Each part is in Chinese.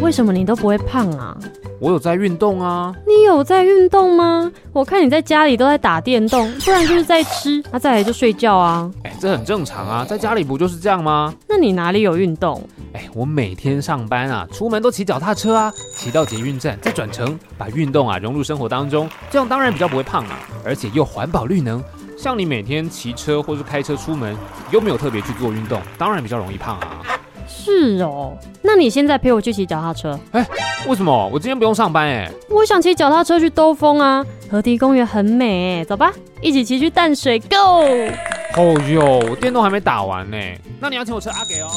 为什么你都不会胖啊？我有在运动啊！你有在运动吗？我看你在家里都在打电动，不然就是在吃，那、啊、再来就睡觉啊！哎，这很正常啊，在家里不就是这样吗？那你哪里有运动？哎，我每天上班啊，出门都骑脚踏车啊，骑到捷运站再转乘，把运动啊融入生活当中，这样当然比较不会胖啊，而且又环保绿能。像你每天骑车或是开车出门，又没有特别去做运动，当然比较容易胖啊。是哦，那你现在陪我去骑脚踏车？哎，为什么？我今天不用上班哎。我想骑脚踏车去兜风啊，河堤公园很美哎，走吧，一起骑去淡水，Go！哦哟，我电动还没打完呢，那你要请我吃阿给哦。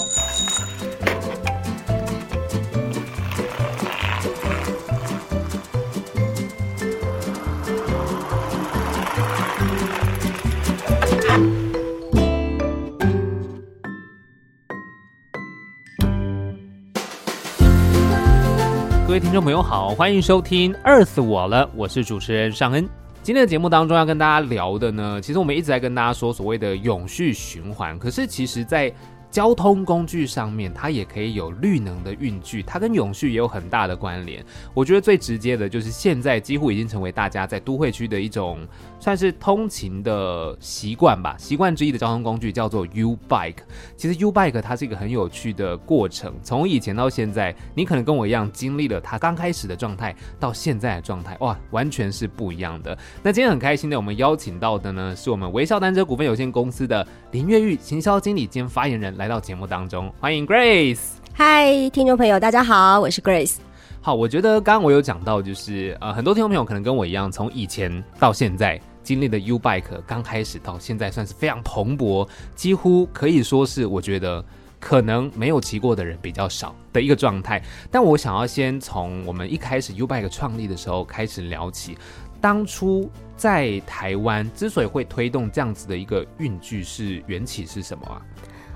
各位听众朋友好，欢迎收听《饿死我了》，我是主持人尚恩。今天的节目当中要跟大家聊的呢，其实我们一直在跟大家说所谓的永续循环，可是其实在交通工具上面，它也可以有绿能的运具，它跟永续也有很大的关联。我觉得最直接的就是现在几乎已经成为大家在都会区的一种算是通勤的习惯吧，习惯之一的交通工具叫做 U Bike。其实 U Bike 它是一个很有趣的过程，从以前到现在，你可能跟我一样经历了它刚开始的状态到现在的状态，哇，完全是不一样的。那今天很开心的，我们邀请到的呢，是我们微笑单车股份有限公司的林月玉行销经理兼发言人。来到节目当中，欢迎 Grace。嗨，听众朋友，大家好，我是 Grace。好，我觉得刚刚我有讲到，就是呃，很多听众朋友可能跟我一样，从以前到现在经历的 U Bike 刚开始到现在，算是非常蓬勃，几乎可以说是我觉得可能没有骑过的人比较少的一个状态。但我想要先从我们一开始 U Bike 创立的时候开始聊起，当初在台湾之所以会推动这样子的一个运具，是缘起是什么啊？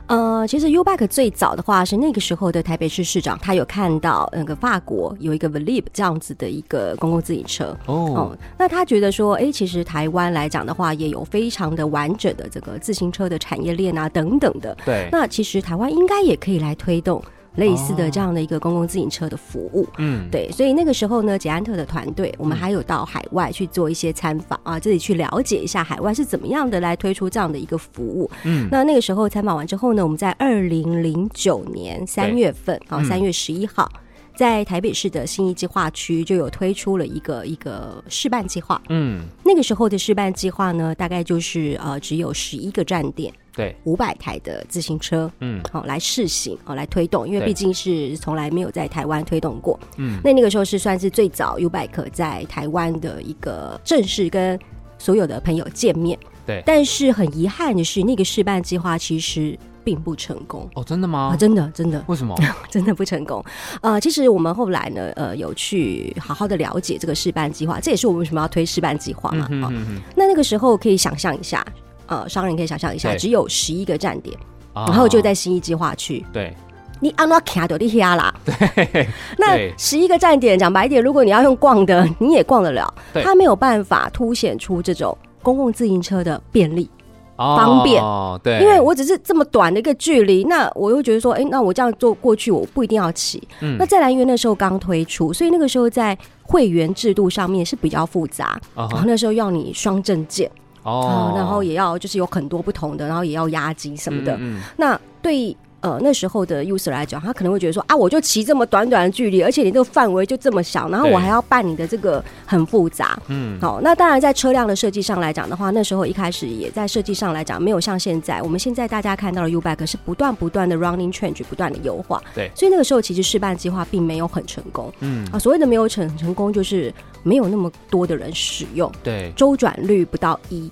呃，其实 U-Bike 最早的话是那个时候的台北市市长，他有看到那个法国有一个 Velib 这样子的一个公共自行车。哦、嗯，那他觉得说，哎，其实台湾来讲的话，也有非常的完整的这个自行车的产业链啊等等的，对，那其实台湾应该也可以来推动。类似的这样的一个公共自行车的服务，嗯，对，所以那个时候呢，捷安特的团队，我们还有到海外去做一些参访啊，这里去了解一下海外是怎么样的来推出这样的一个服务，嗯，那那个时候参访完之后呢，我们在二零零九年三月份啊，三月十一号，在台北市的新义计划区就有推出了一个一个试办计划，嗯，那个时候的试办计划呢，大概就是呃只有十一个站点。对，五百台的自行车，嗯，好、哦、来试行，哦来推动，因为毕竟是从来没有在台湾推动过，嗯，那那个时候是算是最早 U-Bike 在台湾的一个正式跟所有的朋友见面，对，但是很遗憾的是，那个试办计划其实并不成功。哦，真的吗？啊，真的，真的。为什么？真的不成功？呃，其实我们后来呢，呃，有去好好的了解这个试办计划，这也是我们为什么要推试办计划嘛。哦。那那个时候可以想象一下。呃，商人可以想象一下，只有十一个站点，然后就在新一计划区。对，你按到卡的地下啦。对，那十一个站点，讲白一点，如果你要用逛的，你也逛得了。它没有办法凸显出这种公共自行车的便利。方便。哦，对，因为我只是这么短的一个距离，那我又觉得说，哎，那我这样做过去，我不一定要骑。嗯，那再来，因为那时候刚推出，所以那个时候在会员制度上面是比较复杂。然后那时候要你双证件哦，然后也要就是有很多不同的，然后也要押金什么的。嗯，那对。呃，那时候的 user 来讲，他可能会觉得说啊，我就骑这么短短的距离，而且你这个范围就这么小，然后我还要办你的这个很复杂。嗯，好，那当然在车辆的设计上来讲的话，那时候一开始也在设计上来讲，没有像现在，我们现在大家看到的 U-Bike 是不断不断的 running change，不断的优化。对，所以那个时候其实试办计划并没有很成功。嗯，啊，所谓的没有成成功，就是没有那么多的人使用。对，周转率不到一。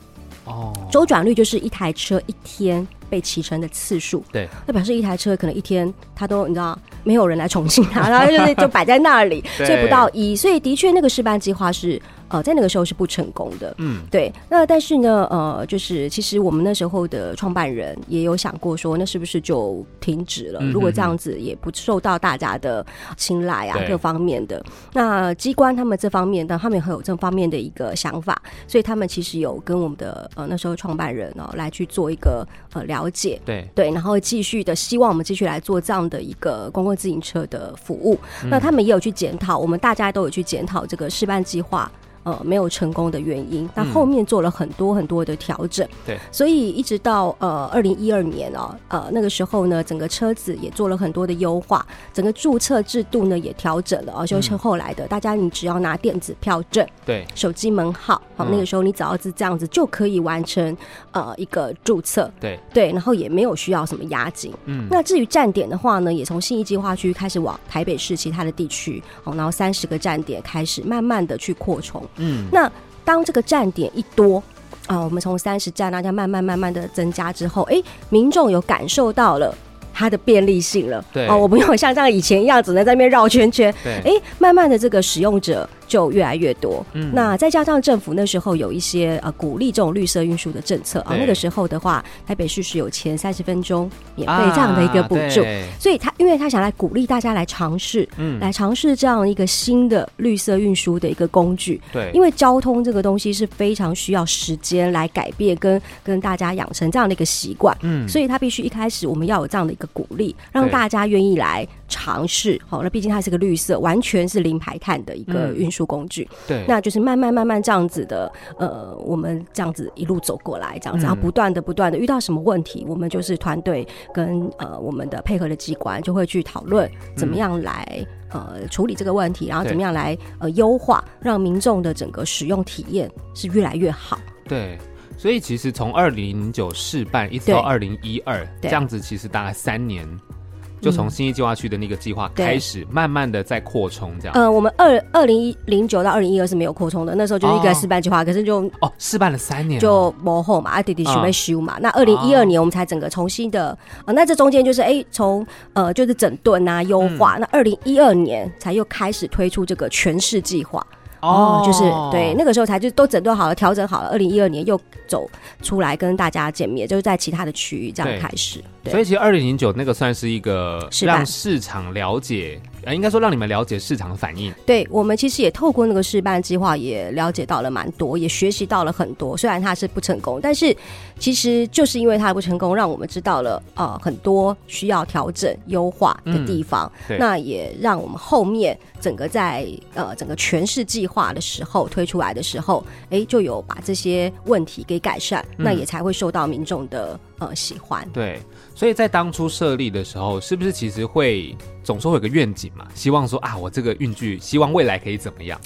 哦，周转率就是一台车一天被骑乘的次数，对，那表示一台车可能一天它都你知道没有人来重庆它，然后就是就摆在那里，所以不到一，所以的确那个试办计划是。呃，在那个时候是不成功的，嗯，对。那但是呢，呃，就是其实我们那时候的创办人也有想过说，那是不是就停止了？如果这样子也不受到大家的青睐啊，各方面的。那机关他们这方面，但他们也很有这方面的一个想法，所以他们其实有跟我们的呃那时候创办人哦来去做一个呃了解，对对，然后继续的希望我们继续来做这样的一个公共自行车的服务。嗯、那他们也有去检讨，我们大家都有去检讨这个试办计划。呃，没有成功的原因，那后面做了很多很多的调整。对、嗯，所以一直到呃二零一二年哦，呃那个时候呢，整个车子也做了很多的优化，整个注册制度呢也调整了啊，就是后来的，嗯、大家你只要拿电子票证，对，手机门号，好，那个时候你只要是这样子就可以完成呃一个注册。对对，然后也没有需要什么押金。嗯，那至于站点的话呢，也从信义计划区开始往台北市其他的地区，好，然后三十个站点开始慢慢的去扩充。嗯，那当这个站点一多啊，我们从三十站大家慢慢慢慢的增加之后，哎，民众有感受到了它的便利性了。对，哦，我不用像这样以前一样只能在那边绕圈圈。对，哎，慢慢的这个使用者。就越来越多，嗯，那再加上政府那时候有一些呃鼓励这种绿色运输的政策啊，那个时候的话，台北市是有前三十分钟免费这样的一个补助，所以他因为他想来鼓励大家来尝试，嗯，来尝试这样一个新的绿色运输的一个工具，对，因为交通这个东西是非常需要时间来改变跟跟大家养成这样的一个习惯，嗯，所以他必须一开始我们要有这样的一个鼓励，让大家愿意来尝试，好，那毕竟它是个绿色，完全是零排碳的一个运输。工具，对，那就是慢慢慢慢这样子的，呃，我们这样子一路走过来，这样子，然后不断的不断的遇到什么问题，我们就是团队跟呃我们的配合的机关就会去讨论怎么样来呃处理这个问题，然后怎么样来呃优化，让民众的整个使用体验是越来越好。对，所以其实从二零零九试办一直到二零一二这样子，其实大概三年。就从新一计划区的那个计划开始，慢慢的在扩充，这样。呃，我们二二零一零九到二零一二是没有扩充的，那时候就是一个试办计划，可是就哦，试办了三年，就幕后嘛，啊弟弟准备修嘛。那二零一二年我们才整个重新的，呃，那这中间就是哎，从呃就是整顿啊优化，那二零一二年才又开始推出这个全市计划。哦，就是对，那个时候才就都整顿好了，调整好了。二零一二年又走出来跟大家见面，就是在其他的区域这样开始。对，所以其实二零零九那个算是一个让市场了解。呃，应该说让你们了解市场的反应。对，我们其实也透过那个试办计划，也了解到了蛮多，也学习到了很多。虽然它是不成功，但是其实就是因为它的不成功，让我们知道了呃很多需要调整优化的地方。嗯、那也让我们后面整个在呃整个全市计划的时候推出来的时候，哎，就有把这些问题给改善，嗯、那也才会受到民众的呃喜欢。对。所以在当初设立的时候，是不是其实会总说有个愿景嘛？希望说啊，我这个运具，希望未来可以怎么样？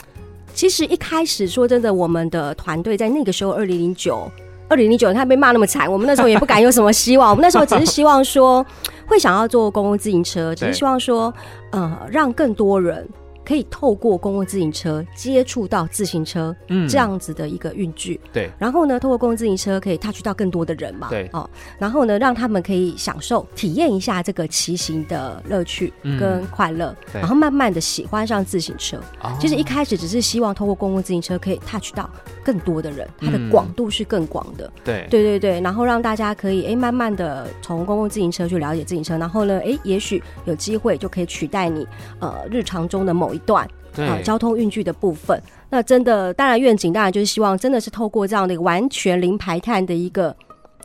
其实一开始说真的，我们的团队在那个时候，二零零九，二零零九，他被骂那么惨，我们那时候也不敢有什么希望。我们那时候只是希望说，会想要做公共自行车，只是希望说，呃，让更多人。可以透过公共自行车接触到自行车，嗯，这样子的一个运具，对。然后呢，透过公共自行车可以 touch 到更多的人嘛，对。哦，然后呢，让他们可以享受、体验一下这个骑行的乐趣跟快乐，然后慢慢的喜欢上自行车。其实一开始只是希望透过公共自行车可以 touch 到更多的人，它的广度是更广的，对，对对对。然后让大家可以哎，慢慢的从公共自行车去了解自行车，然后呢，哎，也许有机会就可以取代你呃日常中的某一。一段啊，交通运具的部分，那真的，当然愿景当然就是希望，真的是透过这样的一个完全零排碳的一个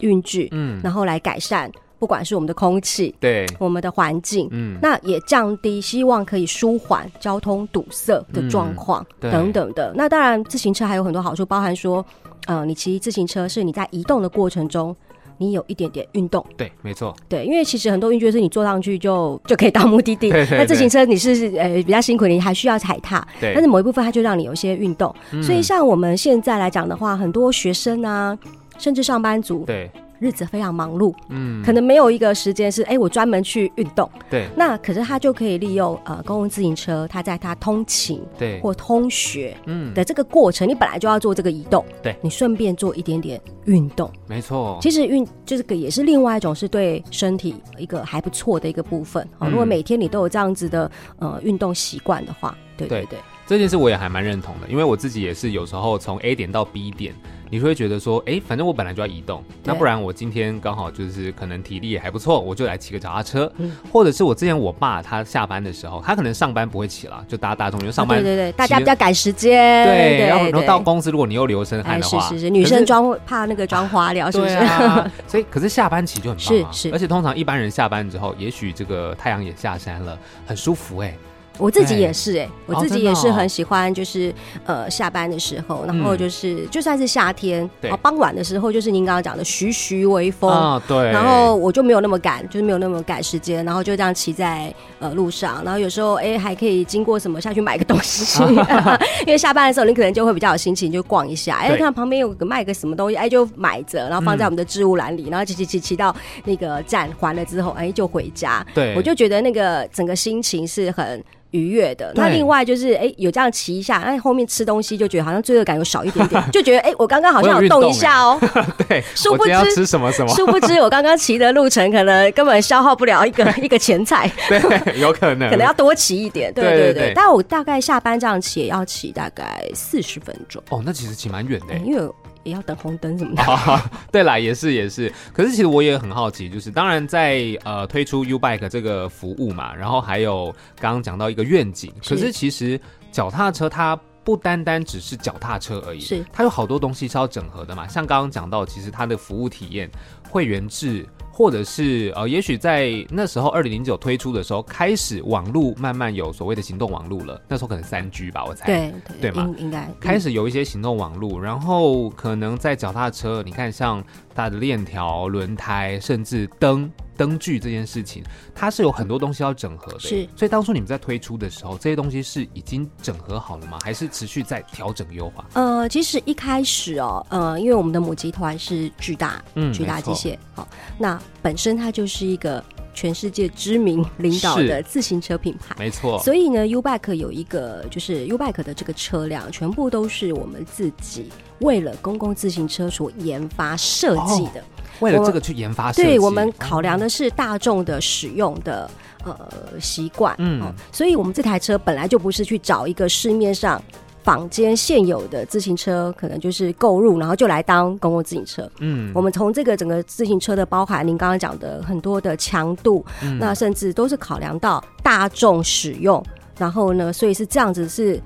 运具，嗯，然后来改善。不管是我们的空气，对我们的环境，嗯，那也降低，希望可以舒缓交通堵塞的状况，嗯、等等的。那当然，自行车还有很多好处，包含说，呃，你骑自行车是你在移动的过程中，你有一点点运动，对，没错，对，因为其实很多运具是你坐上去就 就可以到目的地，那自行车你是呃比较辛苦，你还需要踩踏，对，但是某一部分它就让你有一些运动，嗯、所以像我们现在来讲的话，很多学生啊，甚至上班族，对。日子非常忙碌，嗯，可能没有一个时间是哎、欸，我专门去运动，对，那可是他就可以利用呃公共自行车，他在他通勤对。或通学嗯。的这个过程，嗯、你本来就要做这个移动，对，你顺便做一点点运动，没错，其实运就是个也是另外一种是对身体一个还不错的一个部分哦。嗯、如果每天你都有这样子的呃运动习惯的话，对对对，对，这件事我也还蛮认同的，因为我自己也是有时候从 A 点到 B 点。你会觉得说，哎、欸，反正我本来就要移动，那不然我今天刚好就是可能体力也还不错，我就来骑个脚踏车，嗯、或者是我之前我爸他下班的时候，他可能上班不会骑了，就搭大众，因为上班、啊、对对对，大家比较赶时间，对，然后然后到公司如果你又流身汗的话，是是是，女生妆怕那个妆花了，是不是？啊、所以可是下班骑就很棒啊，是是，而且通常一般人下班之后，也许这个太阳也下山了，很舒服哎、欸。我自己也是哎、欸，我自己也是很喜欢，就是、哦哦、呃下班的时候，然后就是、嗯、就算是夏天，对，傍晚的时候，就是您刚刚讲的徐徐微风啊，对，然后我就没有那么赶，就是没有那么赶时间，然后就这样骑在呃路上，然后有时候哎、欸、还可以经过什么下去买个东西，因为下班的时候你可能就会比较有心情就逛一下，哎、欸、看旁边有个卖个什么东西，哎、欸、就买着，然后放在我们的置物篮里，嗯、然后骑骑骑骑到那个站还了之后，哎、欸、就回家，对，我就觉得那个整个心情是很。愉悦的，那另外就是哎、欸，有这样骑一下，哎，后面吃东西就觉得好像罪恶感有少一点点，就觉得哎、欸，我刚刚好像有动一下哦、喔。对，殊不知要吃什么什么，殊不知我刚刚骑的路程可能根本消耗不了一个 一个前菜。对，有可能，可能要多骑一点。对对对，但我大概下班这样骑也要骑大概四十分钟。哦，那其实骑蛮远的、欸，因为。也要等红灯什么的。啊、对啦，也是也是。可是其实我也很好奇，就是当然在呃推出 U Bike 这个服务嘛，然后还有刚刚讲到一个愿景。可是其实脚踏车它不单单只是脚踏车而已，是它有好多东西是要整合的嘛。像刚刚讲到，其实它的服务体验、会员制。或者是呃，也许在那时候二零零九推出的时候，开始网络慢慢有所谓的行动网络了。那时候可能三 G 吧，我猜。对对，对吗？应该开始有一些行动网络，然后可能在脚踏车，你看像它的链条、轮胎，甚至灯。灯具这件事情，它是有很多东西要整合的。是，所以当初你们在推出的时候，这些东西是已经整合好了吗？还是持续在调整优化？呃，其实一开始哦，呃，因为我们的母集团是巨大，嗯，巨大机械，好，那本身它就是一个全世界知名领导的自行车品牌，没错。所以呢，U-Bike 有一个就是 U-Bike 的这个车辆，全部都是我们自己为了公共自行车所研发设计的。哦为了这个去研发，对，我们考量的是大众的使用的呃习惯，嗯，所以我们这台车本来就不是去找一个市面上坊间现有的自行车，可能就是购入，然后就来当公共自行车，嗯，我们从这个整个自行车的包含，您刚刚讲的很多的强度，嗯，那甚至都是考量到大众使用，然后呢，所以是这样子是。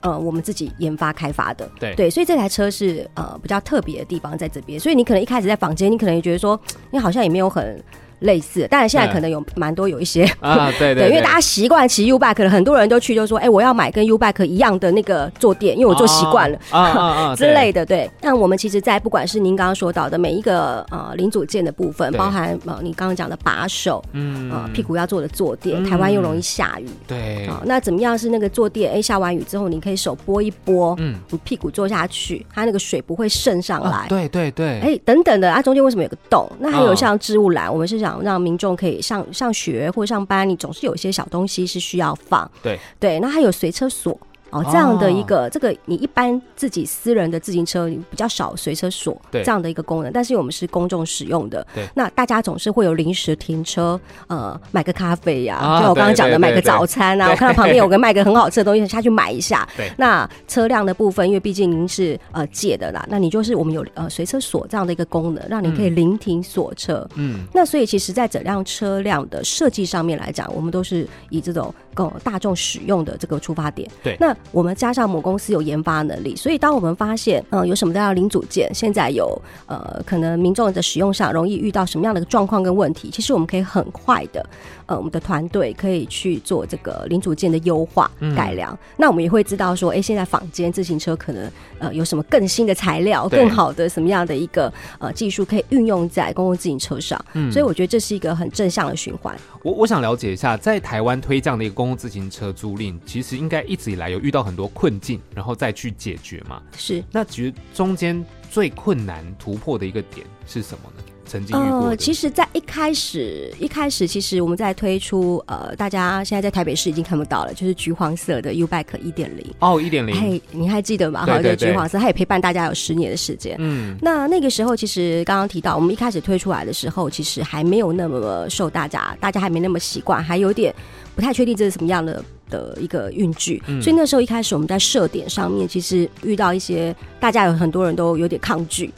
呃，我们自己研发开发的，对对，所以这台车是呃比较特别的地方在这边，所以你可能一开始在坊间，你可能也觉得说，你好像也没有很。类似，当然现在可能有蛮多有一些啊，对对，对，因为大家习惯骑 U bike，可能很多人都去就说，哎、欸，我要买跟 U bike 一样的那个坐垫，因为我坐习惯了啊啊啊 之类的。对，那我们其实，在不管是您刚刚说到的每一个呃零组件的部分，包含呃你刚刚讲的把手，嗯。呃屁股要做的坐垫，嗯、台湾又容易下雨，对。啊、呃，那怎么样是那个坐垫？哎、欸，下完雨之后，你可以手拨一拨，嗯，你屁股坐下去，它那个水不会渗上来，啊、对对对，哎、欸，等等的，它、啊、中间为什么有个洞？那还有像置物篮，我们是想让民众可以。上上学或上班，你总是有一些小东西是需要放。对对，那还有随车锁。哦，这样的一个、哦、这个，你一般自己私人的自行车你比较少随车锁这样的一个功能，但是我们是公众使用的。对，那大家总是会有临时停车，呃，买个咖啡呀、啊，就、啊、我刚刚讲的买个早餐啊，我看到旁边有个卖个很好吃的东西，下去买一下。对，那车辆的部分，因为毕竟您是呃借的啦，那你就是我们有呃随车锁这样的一个功能，让你可以临停锁车。嗯，那所以其实在整辆车辆的设计上面来讲，我们都是以这种。够大众使用的这个出发点。对，那我们加上母公司有研发能力，所以当我们发现，嗯、呃，有什么样的零组件，现在有呃，可能民众的使用上容易遇到什么样的状况跟问题，其实我们可以很快的，呃，我们的团队可以去做这个零组件的优化改良。嗯、那我们也会知道说，哎、欸，现在坊间自行车可能呃有什么更新的材料，更好的什么样的一个呃技术可以运用在公共自行车上。嗯，所以我觉得这是一个很正向的循环。我我想了解一下，在台湾推这样的一个公共自行车租赁，其实应该一直以来有遇到很多困境，然后再去解决嘛？是。那其实中间最困难突破的一个点是什么呢？曾经遇过。呃，其实，在一开始，一开始，其实我们在推出，呃，大家现在在台北市已经看不到了，就是橘黄色的 YouBike 一点零。哦，一点零。嘿，你还记得吗？好，就橘黄色，它也陪伴大家有十年的时间。嗯。那那个时候，其实刚刚提到，我们一开始推出来的时候，其实还没有那么受大家，大家还没那么习惯，还有点不太确定这是什么样的的一个运具。嗯。所以那时候一开始我们在设点上面，其实遇到一些大家有很多人都有点抗拒。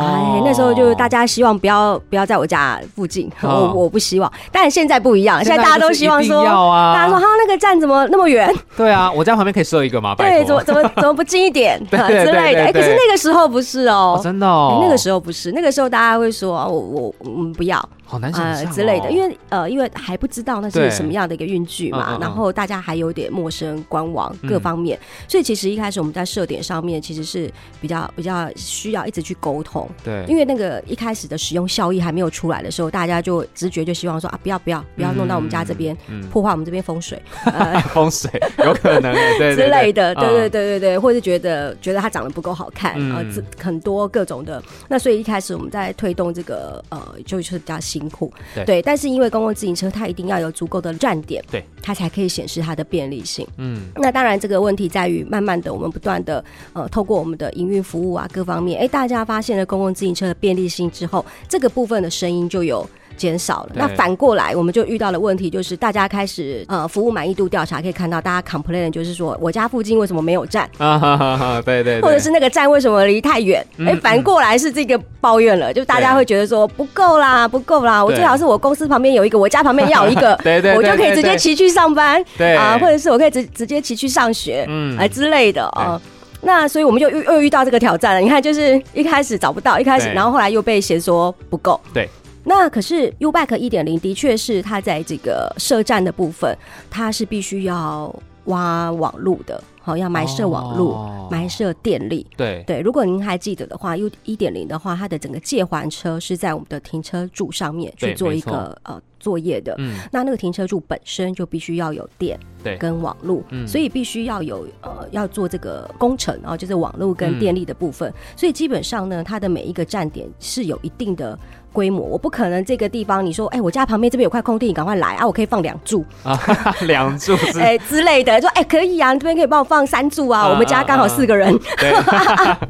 哎，那时候就是大家希望不要不要在我家附近，我我不希望。但现在不一样，现在大家都希望说，大家说哈那个站怎么那么远？对啊，我家旁边可以设一个吗？对，怎么怎么怎么不近一点 之类的？哎，可是那个时候不是哦，真的哦，那个时候不是，那个时候大家会说，我我我们不要。好难想象、哦。呃、之类的，因为呃，因为还不知道那是什么样的一个运具嘛，然后大家还有点陌生，官网各方面，嗯、所以其实一开始我们在设点上面其实是比较比较需要一直去沟通，对，因为那个一开始的使用效益还没有出来的时候，大家就直觉就希望说啊，不要不要不要弄到我们家这边，嗯、破坏我们这边风水，风水有可能。之类的，对对对对对，或者觉得觉得它长得不够好看啊，这、嗯。呃、很多各种的，那所以一开始我们在推动这个呃，就是比较辛苦，对。对但是因为公共自行车，它一定要有足够的站点，对，它才可以显示它的便利性。嗯，那当然这个问题在于，慢慢的我们不断的呃，透过我们的营运服务啊，各方面，哎，大家发现了公共自行车的便利性之后，这个部分的声音就有。减少了，那反过来我们就遇到的问题就是，大家开始呃服务满意度调查可以看到，大家 complain 就是说，我家附近为什么没有站 啊？哈哈哈，对对，或者是那个站为什么离太远？哎，反过来是这个抱怨了，就大家会觉得说不够啦，不够啦，我最好是我公司旁边有一个，我家旁边要有一个，对对，我就可以直接骑去上班，对。啊，或者是我可以直直接骑去上学，嗯，哎之类的啊。那所以我们就又又遇到这个挑战了。你看，就是一开始找不到，一开始，然后后来又被嫌说不够，对。那可是 YouBike 一点零的确是它在这个设站的部分，它是必须要挖网路的，好，要埋设网路，哦、埋设电力。对对，如果您还记得的话，U 一点零的话，它的整个借还车是在我们的停车柱上面去做一个呃作业的。嗯，那那个停车柱本身就必须要有电，对，跟网路，嗯，所以必须要有呃要做这个工程，然后就是网路跟电力的部分。嗯、所以基本上呢，它的每一个站点是有一定的。规模，我不可能这个地方你说，哎、欸，我家旁边这边有块空地，你赶快来啊，我可以放两柱。啊，两柱 哎、欸、之类的，说哎、欸、可以啊，你这边可以帮我放三柱啊，啊我们家刚好四个人，啊、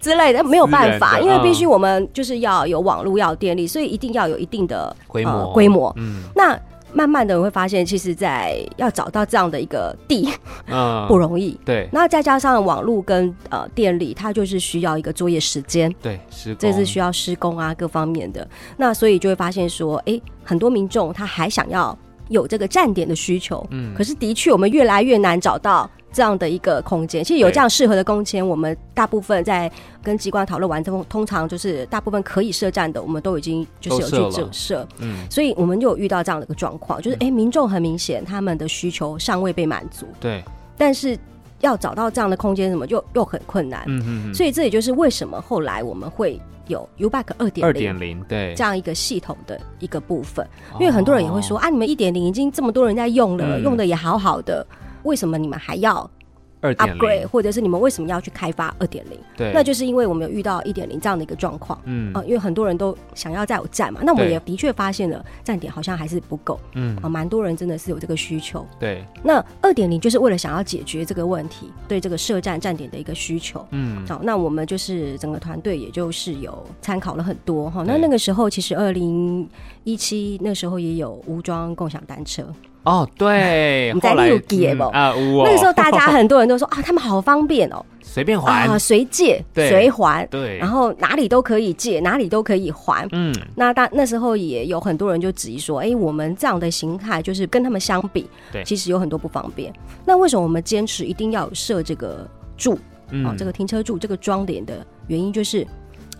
之类的没有办法，因为必须我们就是要有网络，要有电力，所以一定要有一定的规模。规、呃、模，嗯，那。慢慢的，我会发现，其实，在要找到这样的一个地，嗯，不容易。对，那再加上网络跟呃电力，它就是需要一个作业时间。对，这是需要施工啊，各方面的。那所以就会发现说，哎、欸，很多民众他还想要有这个站点的需求，嗯，可是的确，我们越来越难找到。这样的一个空间，其实有这样适合的空间，我们大部分在跟机关讨论完之后，通常就是大部分可以设站的，我们都已经就是有去整设。嗯，所以我们就有遇到这样的一个状况，就是哎、欸，民众很明显他们的需求尚未被满足。对，但是要找到这样的空间，什么就又很困难。嗯嗯嗯。所以这也就是为什么后来我们会有 YouBike 二点零二点零对。这样一个系统的一个部分，因为很多人也会说啊，你们一点零已经这么多人在用了，用的也好好的。为什么你们还要 upgrade，或者是你们为什么要去开发二点零？对，那就是因为我们有遇到一点零这样的一个状况，嗯。啊，因为很多人都想要再有站嘛，那我们也的确发现了站点好像还是不够，嗯。啊，蛮多人真的是有这个需求，对。那二点零就是为了想要解决这个问题，对这个设站站点的一个需求，嗯，好，那我们就是整个团队也就是有参考了很多哈，那那个时候其实二零一七那时候也有无装共享单车。哦，对，我们在六街不啊，那个时候大家很多人都说 啊，他们好方便哦。随便还啊，随借随还，对，然后哪里都可以借，哪里都可以还。嗯，那大那时候也有很多人就质疑说，哎、欸，我们这样的形态就是跟他们相比，对，其实有很多不方便。那为什么我们坚持一定要设这个柱？嗯、哦，这个停车柱这个装点的原因就是。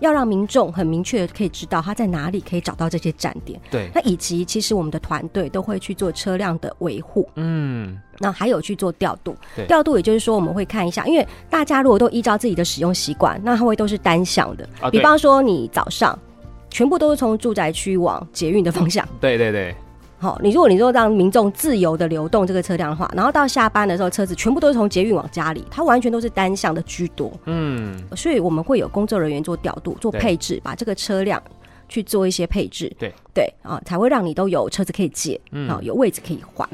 要让民众很明确的可以知道他在哪里可以找到这些站点。对，那以及其实我们的团队都会去做车辆的维护。嗯，那还有去做调度。对，调度也就是说我们会看一下，因为大家如果都依照自己的使用习惯，那它会都是单向的。啊，比方说你早上全部都是从住宅区往捷运的方向。对对对。好，你如果你说让民众自由的流动这个车辆的话，然后到下班的时候，车子全部都是从捷运往家里，它完全都是单向的居多。嗯，所以我们会有工作人员做调度、做配置，把这个车辆去做一些配置。对对啊，才会让你都有车子可以借，嗯，好，有位置可以还。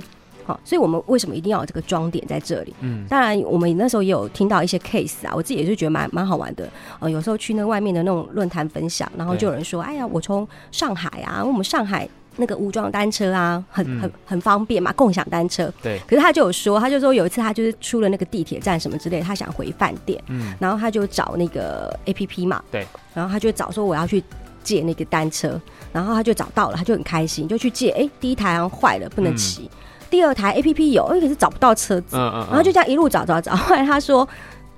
好，所以我们为什么一定要有这个装点在这里？嗯，当然我们那时候也有听到一些 case 啊，我自己也是觉得蛮蛮好玩的。呃，有时候去那外面的那种论坛分享，然后就有人说：“哎呀，我从上海啊，我们上海。”那个无桩单车啊，很很很方便嘛，共享单车。对。可是他就有说，他就说有一次他就是出了那个地铁站什么之类，他想回饭店。嗯。然后他就找那个 APP 嘛。对。然后他就找说我要去借那个单车，然后他就找到了，他就很开心，就去借。哎，第一台好像坏了，不能骑。嗯。第二台 APP 有，哎，可是找不到车子。嗯嗯。然后就这样一路找找找，后来他说。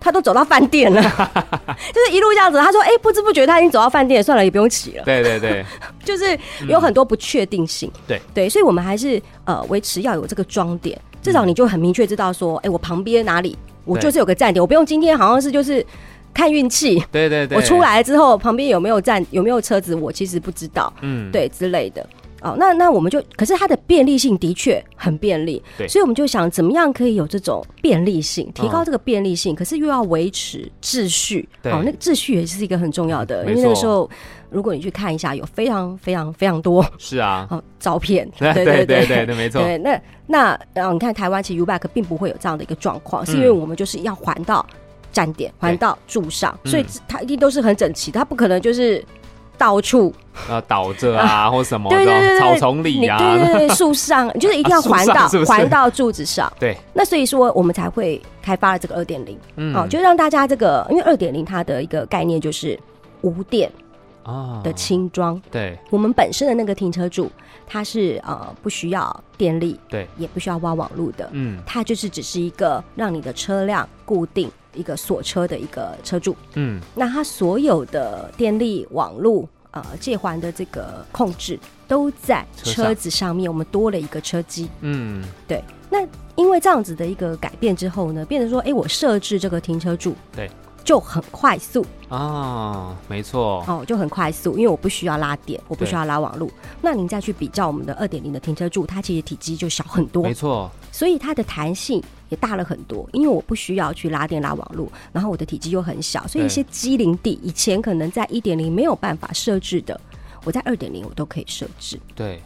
他都走到饭店了，就是一路这样子。他说：“哎、欸，不知不觉他已经走到饭店，算了，也不用起了。”对对对，就是有很多不确定性。嗯、对对，所以我们还是呃维持要有这个装点，至少你就很明确知道说，哎、欸，我旁边哪里，我就是有个站点，我不用今天好像是就是看运气。对对对，我出来之后旁边有没有站，有没有车子，我其实不知道。嗯，对之类的。哦，那那我们就，可是它的便利性的确很便利，对，所以我们就想怎么样可以有这种便利性，提高这个便利性，嗯、可是又要维持秩序，对，哦，那个秩序也是一个很重要的，因为那个时候如果你去看一下，有非常非常非常多 是啊，哦，照片，对对对对没 错，对，那那然后你看台湾其实 Uback 并不会有这样的一个状况，是因为我们就是要环到站点，环到柱上，所以它一定都是很整齐，它不可能就是。到处啊倒着啊，或什么对对对，草丛里啊，对对对，树上就是一定要环到环到柱子上。对，那所以说我们才会开发了这个二点零，嗯，哦，就让大家这个，因为二点零它的一个概念就是无电啊。的轻装。对，我们本身的那个停车柱，它是呃不需要电力，对，也不需要挖网路的，嗯，它就是只是一个让你的车辆固定。一个锁车的一个车柱，嗯，那它所有的电力、网络、呃借还的这个控制都在车子上。面。我们多了一个车机，嗯，对。那因为这样子的一个改变之后呢，变成说，哎，我设置这个停车柱，对，就很快速。啊，没错，哦，就很快速，因为我不需要拉电，我不需要拉网路。那您再去比较我们的二点零的停车柱，它其实体积就小很多，没错，所以它的弹性。也大了很多，因为我不需要去拉电拉网络，然后我的体积又很小，所以一些机灵地以前可能在一点零没有办法设置的，我在二点零我都可以设置。对。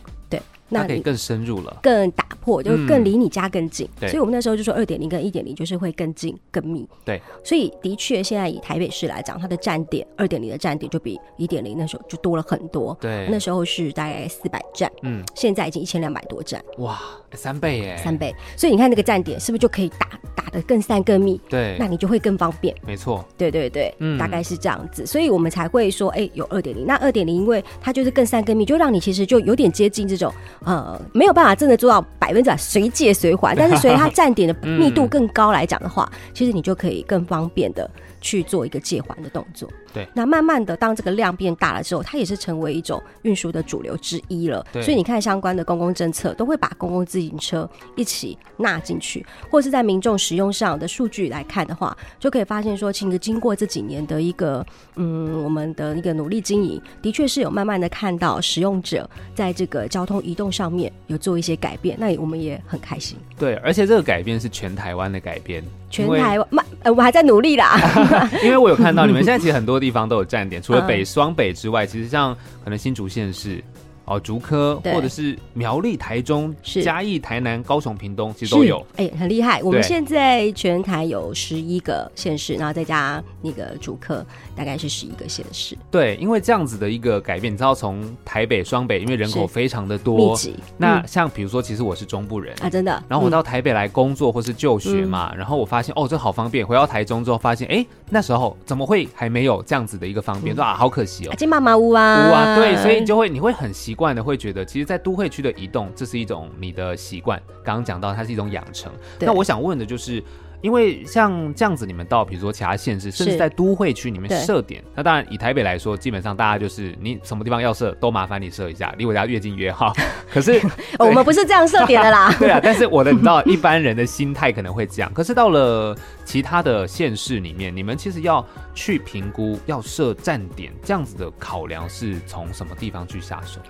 那可以更深入了，更打破，就更离你家更近。嗯、所以我们那时候就说二点零跟一点零就是会更近更密。对，所以的确现在以台北市来讲，它的站点二点零的站点就比一点零那时候就多了很多。对，那时候是大概四百站，嗯，现在已经一千两百多站。哇，三倍耶！三倍。所以你看那个站点是不是就可以打打得更散更密？对，那你就会更方便。没错。对对对，嗯，大概是这样子，所以我们才会说，哎、欸，有二点零。那二点零因为它就是更散更密，就让你其实就有点接近这种呃没有办法。真的做到百分之百随借随还，但是随着它 站点的密度更高来讲的话，嗯，其实你就可以更方便的去做一个借还的动作。对，那慢慢的，当这个量变大了之后，它也是成为一种运输的主流之一了。对，所以你看相关的公共政策都会把公共自行车一起纳进去，或是在民众使用上的数据来看的话，就可以发现说，其实经过这几年的一个嗯，我们的一个努力经营，的确是有慢慢的看到使用者在这个交通移动上面有做一些改变，那我们也很开心。对，而且这个改变是全台湾的改变，全台湾，呃，我们还在努力啦。因为我有看到你们现在其实很多地方都有站点，除了北双北之外，其实像可能新竹县市哦，竹科或者是苗栗、台中、是嘉义、台南、高雄、屏东，其实都有。哎、很厉害。我们现在全台有十一个县市，然后再加那个竹科，大概是十一个县市，对，因为这样子的一个改变，你知道，从台北、双北，因为人口非常的密多，集。那嗯像比如说，其实我是中部人。啊，真的。然后我嗯到台北来工作或是就学嘛，然后我发现哦，这好方便。回到台中之后，发现哎，那时候怎么会还没有这样子的一个方便？嗯说啊，好可惜哦啊，。金妈妈屋啊，屋啊，对，所以你就会你会很习惯的会觉得，其实，在都会区的移动，这是一种你的习惯。刚刚讲到它是一种养成。那我想问的就是，因为像这样子，你们到比如说其他县市，甚至在都会区里面对设点，那当然以台北来说，基本上大家就是你什么地方要设，都麻烦你设一下，离我家越近越好。可是哦我们不是这样设点的啦。对啊，但是我的你知道，一般人的心态可能会这样。可是到了其他的县市里面，你们其实要去评估要设站点，这样子的考量是从什么地方去下手？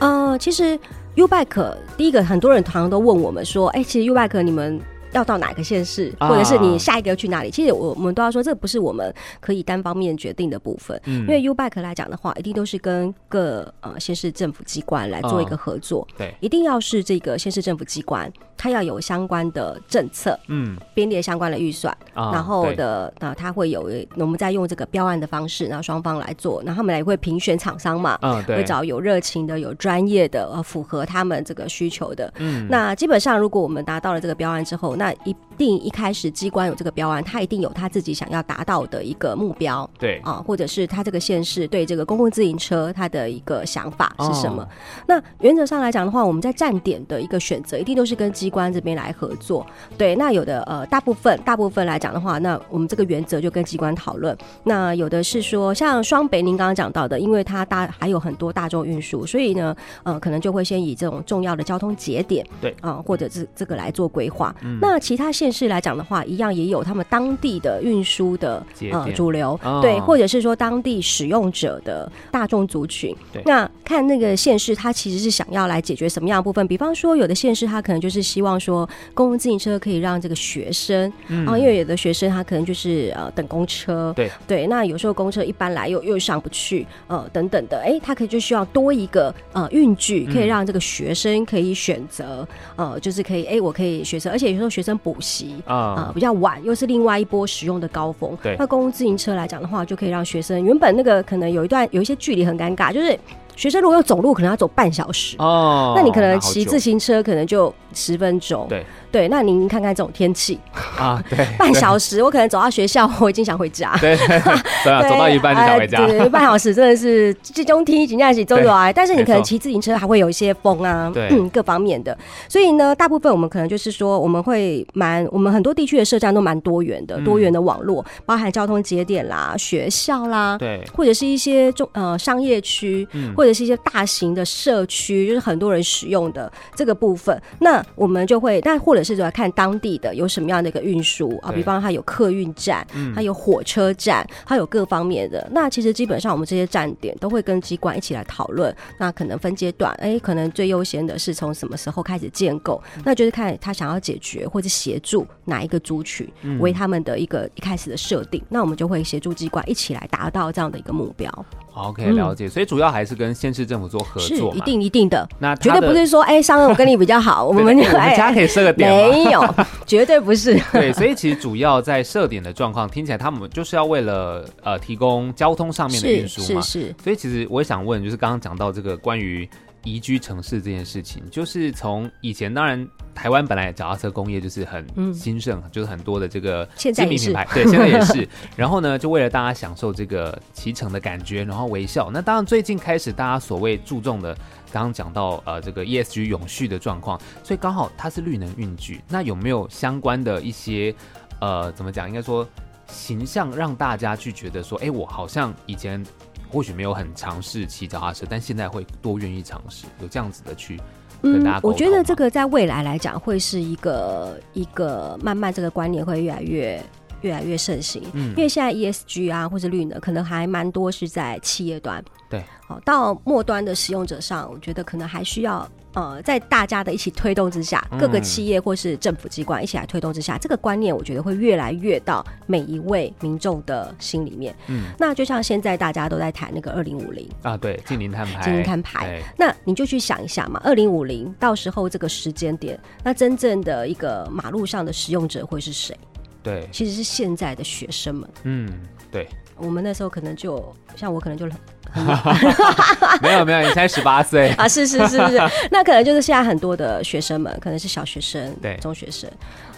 呃，其实 U Bike 第一个，很多人常常都问我们说，哎、其实 U Bike 你们。要到哪个县市，啊或者是你下一个要去哪里？其实我我们都要说，这不是我们可以单方面决定的部分。嗯因为 U Bike 来讲的话，一定都是跟各呃县市政府机关来做一个合作。对，一定要是这个县市政府机关，它要有相关的政策，嗯。编列相关的预算，啊然后的啊，它会有我们在用这个标案的方式，然后双方来做，然后他们来会评选厂商嘛，会找有热情的、有专业的，呃，符合他们这个需求的。嗯。那基本上，如果我们达到了这个标案之后，那一定一开始机关有这个标案，他一定有他自己想要达到的一个目标对啊，或者是他这个县市对这个公共自行车他的一个想法是什么。哦那原则上来讲的话，我们在站点的一个选择，一定都是跟机关这边来合作。对，那有的呃，大部分大部分来讲的话，那我们这个原则就跟机关讨论。那有的是说，像双北您刚刚讲到的，因为它大还有很多大众运输，所以呢，呃，可能就会先以这种重要的交通节点，对啊、或者是这个来做规划。嗯那其他县市来讲的话，一样也有他们当地的运输的呃主流，哦。对，或者是说当地使用者的大众族群。对。那看那个县市，它其实是想要来解决什么样的部分？比方说，有的县市它可能就是希望说，公共自行车可以让这个学生嗯。啊、因为有的学生他可能就是呃等公车，对。对，那有时候公车一般来又又上不去，呃等等的，哎，他可以就需要多一个呃运具，可以让这个学生可以选择，呃，就是可以哎，我可以学生，而且有时候学生补习。啊、啊比较晚，又是另外一波使用的高峰。对那公共自行车来讲的话，就可以让学生原本那个可能有一段有一些距离很尴尬，就是学生如果要走路，可能要走半小时。哦，那你可能骑自行车可能就十分钟，对对。那您看看这种天气，啊，对半小时，我可能走到学校，我已经想回家。对 对对啊，走到一半就想回家哎，对对，半小时真的是集中听，紧张起走走来。但是你可能骑自行车还会有一些风啊，对嗯，各方面的。所以呢，大部分我们可能就是说，我们会蛮，我们很多地区的设站都蛮多元的，嗯多元的网络，包含交通节点啦、学校啦，对，或者是一些中呃商业区，嗯或者是一些大型的社区，就是很多人使用的这个部分。那我们就会，但或者是说看当地的有什么样的一个运输啊，比方它有客运站，嗯它有火车站，它有各方面的。那其实基本上我们这些站点都会跟机关一起来讨论。那可能分阶段，哎、可能最优先的是从什么时候开始建构，那就是看他想要解决或者协助哪一个族群为他们的一个一开始的设定。那我们就会协助机关一起来达到这样的一个目标。OK 了解，所以主要还是跟县市政府做合作嘛，一定一定的，那的绝对不是说哎，商人我跟你比较好，我们就我们家可以设个点没有，绝对不是。对，所以其实主要在设点的状况，听起来他们就是要为了呃提供交通上面的运输嘛。是是是，所以其实我也想问，就是刚刚讲到这个关于宜居城市这件事情，就是从以前当然台湾本来脚踏车工业就是很嗯兴盛，就是很多的这个知名品牌，对，现在也是。然后呢，就为了大家享受这个骑乘的感觉，然后微笑。那当然最近开始大家所谓注重的，刚刚讲到呃这个 ESG 永续的状况，所以刚好它是绿能运具，那有没有相关的一些呃怎么讲？应该说形象让大家去觉得说，哎，我好像以前。或许没有很尝试骑脚踏车，但现在会多愿意尝试，有这样子的去嗯、我觉得这个在未来来讲会是一个一个慢慢这个观念会越来越越来越盛行。嗯，因为现在 ESG 啊或者绿呢可能还蛮多是在企业端。对，好，到末端的使用者上，我觉得可能还需要。呃，在大家的一起推动之下，各个企业或是政府机关一起来推动之下，嗯、这个观念我觉得会越来越到每一位民众的心里面。嗯，那就像现在大家都在谈那个二零五零啊，对，净零碳排，净零碳排。那你就去想一下嘛，二零五零到时候这个时间点，那真正的一个马路上的使用者会是谁？对，其实是现在的学生们。嗯，对。我们那时候可能就像我可能就很。没有没有，你才十八岁 啊！是是是是，那可能就是现在很多的学生们，可能是小学生、对中学生。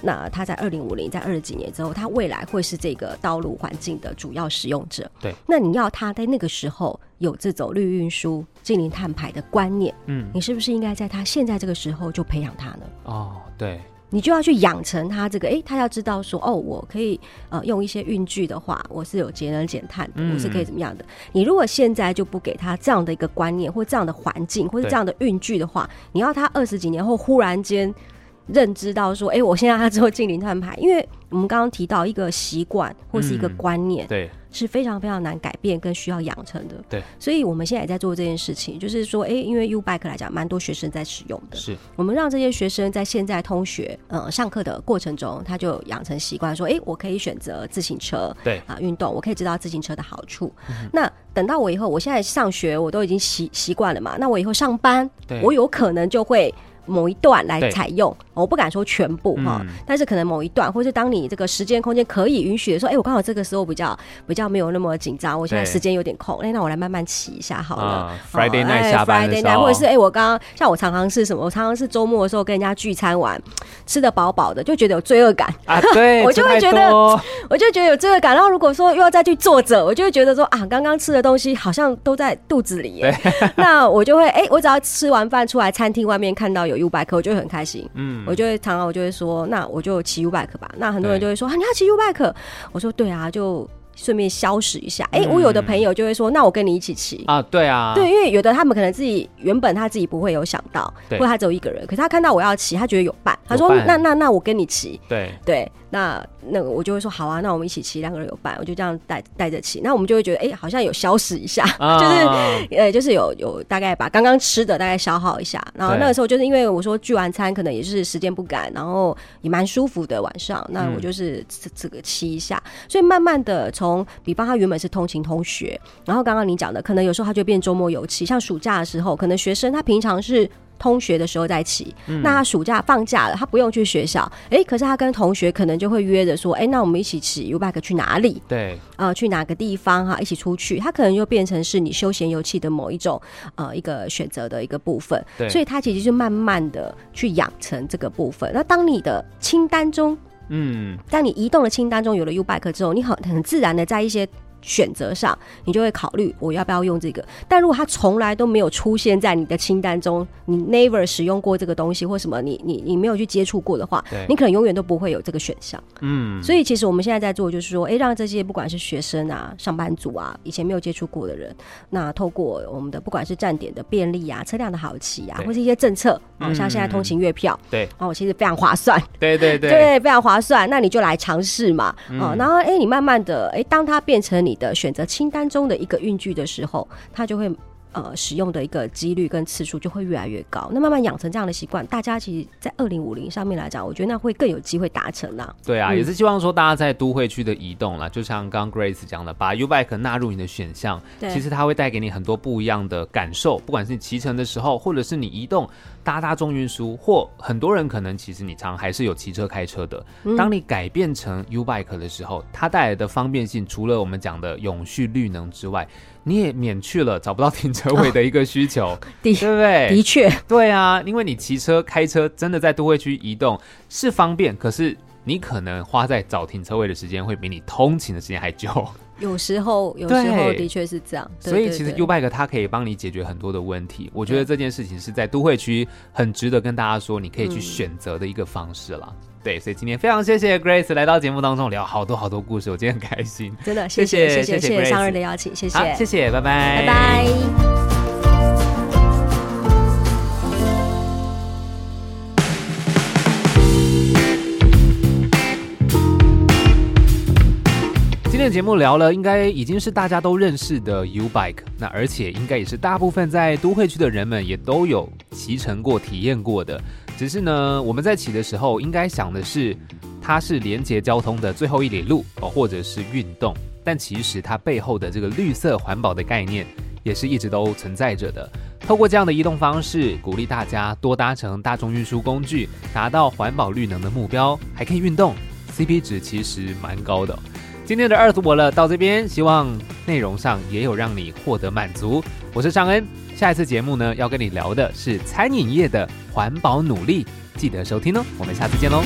那他在二零五零，在二十几年之后，他未来会是这个道路环境的主要使用者。对，那你要他在那个时候有这种绿运输、净零碳排的观念，嗯，你是不是应该在他现在这个时候就培养他呢？哦，对。你就要去养成他这个，哎、欸，他要知道说，哦，我可以呃用一些运具的话，我是有节能减碳的，我是可以怎么样的。你如果现在就不给他这样的一个观念，或这样的环境，或是这样的运具的话，你要他二十几年后忽然间认知到说，哎、欸，我现在要做净零碳排，因为我们刚刚提到一个习惯或是一个观念，对。是非常非常难改变跟需要养成的。对，所以我们现在也在做这件事情，就是说，哎、欸，因为 U Bike 来讲，蛮多学生在使用的。是，我们让这些学生在现在通学，呃，上课的过程中，他就养成习惯，说，哎、欸，我可以选择自行车，对啊，运动，我可以知道自行车的好处。嗯、那等到我以后，我现在上学，我都已经习习惯了嘛。那我以后上班，我有可能就会。某一段来采用，我不敢说全部哈、嗯，但是可能某一段，或是当你这个时间空间可以允许的时候，哎、欸，我刚好这个时候比较比较没有那么紧张，我现在时间有点空，哎、欸，那我来慢慢骑一下好了。Uh, Friday night，Friday night, 或者是哎、欸，我刚刚像我常常是什么，我常常是周末的时候跟人家聚餐完，吃的饱饱的，就觉得有罪恶感。啊，对，我就会觉得，我就觉得有罪恶感。然后如果说又要再去坐着，我就会觉得说啊，刚刚吃的东西好像都在肚子里耶，那我就会哎、欸，我只要吃完饭出来餐厅外面看到有 U-Bike，我就会很。开心，嗯，我就会常常我就会说，那我就骑 U bike 吧。那很多人就会说啊，你要骑 U bike？我说对啊，就。顺便消食一下，哎、欸，我有的朋友就会说，那我跟你一起骑。啊，对啊，对，因为有的他们可能自己原本他自己不会有想到，或者他只有一个人，可是他看到我要骑，他觉得有伴，他说那那那我跟你骑，对。对，那那个我就会说好啊，那我们一起骑，两个人有伴，我就这样带带着骑，那我们就会觉得哎、欸，好像有消食一下，啊、就是呃就是有有大概把刚刚吃的大概消耗一下，然后那个时候就是因为我说聚完餐可能也是时间不赶，然后也蛮舒服的晚上，那我就是这这个骑一下，所以慢慢的从比方他。原本是通勤通学，然后刚刚你讲的，可能有时候他就变周末游骑，像暑假的时候，可能学生他平常是通学的时候再骑，嗯，那他暑假放假了，他不用去学校，哎、欸，可是他跟同学可能就会约着说，哎、欸，那我们一起骑 U-Bike 去哪里？对，呃，去哪个地方哈，一起出去，他可能就变成是你休闲游憩的某一种呃一个选择的一个部分，对，所以他其实就慢慢的去养成这个部分。那当你的清单中，嗯，当你移动的清单中有了 U-Bike 之后，你很很自然的在一些选择上，你就会考虑我要不要用这个。但如果它从来都没有出现在你的清单中，你 never 使用过这个东西或什么，你你你没有去接触过的话，你可能永远都不会有这个选项。嗯，所以其实我们现在在做，就是说，哎、欸，让这些不管是学生啊、上班族啊，以前没有接触过的人，那透过我们的不管是站点的便利啊、车辆的好骑啊，或是一些政策，哦，像现在通勤月票，对，哦，其实非常划算，对对对，对，非常划算。那你就来尝试嘛，哦，然后哎、欸，你慢慢的，哎、欸，当它变成你。你的选择清单中的一个运具的时候，它就会。呃，使用的一个几率跟次数就会越来越高。那慢慢养成这样的习惯，大家其实，在二零五零上面来讲，我觉得那会更有机会达成啦。对啊、嗯，也是希望说大家在都会区的移动啦，就像刚刚 Grace 讲的，把 U-Bike 纳入你的选项，其实它会带给你很多不一样的感受。不管是你骑乘的时候，或者是你移动搭搭中运输，或很多人可能其实你常还是有骑车开车的。当你改变成 U-Bike 的时候，它带来的方便性，除了我们讲的永续绿能之外，你也免去了找不到停车位的一个需求，哦、对不对？的确，对啊，因为你骑车、开车真的在都会区移动是方便，可是你可能花在找停车位的时间会比你通勤的时间还久。有时候，有时候的确是这样。所以其实 U-Bike 它可以帮你解决很多的问题。我觉得这件事情是在都会区很值得跟大家说，你可以去选择的一个方式了。嗯对，所以今天非常谢谢 Grace 来到节目当中聊好多好多故事，我今天很开心，真的谢谢谢谢谢谢，谢，谢，谢谢上任的邀请，谢谢谢谢，拜拜拜拜。今天的节目聊了，应该已经是大家都认识的 U Bike，那而且应该也是大部分在都会区的人们也都有骑乘过、体验过的。只是呢，我们在骑的时候，应该想的是它是连接交通的最后一里路哦，或者是运动。但其实它背后的这个绿色环保的概念，也是一直都存在着的。透过这样的移动方式，鼓励大家多搭乘大众运输工具，达到环保绿能的目标，还可以运动，CP 值其实蛮高的。今天的 Earth 我了到这边，希望内容上也有让你获得满足。我是尚恩，下一次节目呢，要跟你聊的是餐饮业的环保努力，记得收听哦。我们下次见喽。